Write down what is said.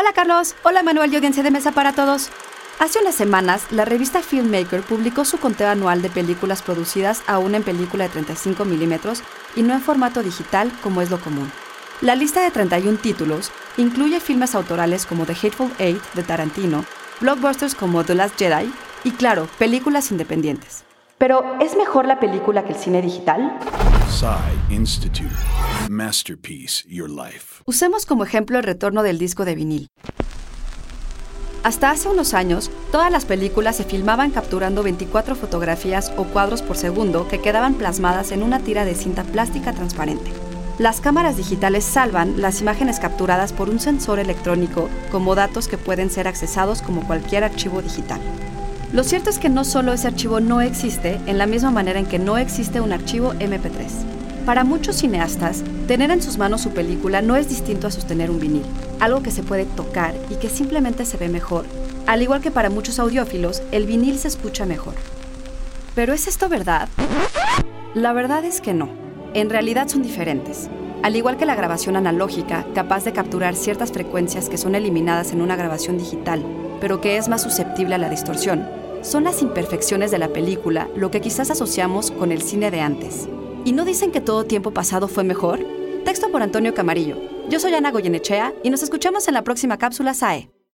Hola Carlos, hola Manuel y audiencia de mesa para todos. Hace unas semanas, la revista Filmmaker publicó su conteo anual de películas producidas aún en película de 35 milímetros y no en formato digital como es lo común. La lista de 31 títulos incluye filmes autorales como The Hateful Eight de Tarantino, blockbusters como The Last Jedi y, claro, películas independientes. Pero, ¿es mejor la película que el cine digital? Institute. Masterpiece Your Life. Usemos como ejemplo el retorno del disco de vinil. Hasta hace unos años, todas las películas se filmaban capturando 24 fotografías o cuadros por segundo que quedaban plasmadas en una tira de cinta plástica transparente. Las cámaras digitales salvan las imágenes capturadas por un sensor electrónico como datos que pueden ser accesados como cualquier archivo digital. Lo cierto es que no solo ese archivo no existe, en la misma manera en que no existe un archivo MP3. Para muchos cineastas, tener en sus manos su película no es distinto a sostener un vinil, algo que se puede tocar y que simplemente se ve mejor. Al igual que para muchos audiófilos, el vinil se escucha mejor. ¿Pero es esto verdad? La verdad es que no en realidad son diferentes. Al igual que la grabación analógica, capaz de capturar ciertas frecuencias que son eliminadas en una grabación digital, pero que es más susceptible a la distorsión, son las imperfecciones de la película lo que quizás asociamos con el cine de antes. ¿Y no dicen que todo tiempo pasado fue mejor? Texto por Antonio Camarillo. Yo soy Ana Goyenechea y nos escuchamos en la próxima cápsula SAE.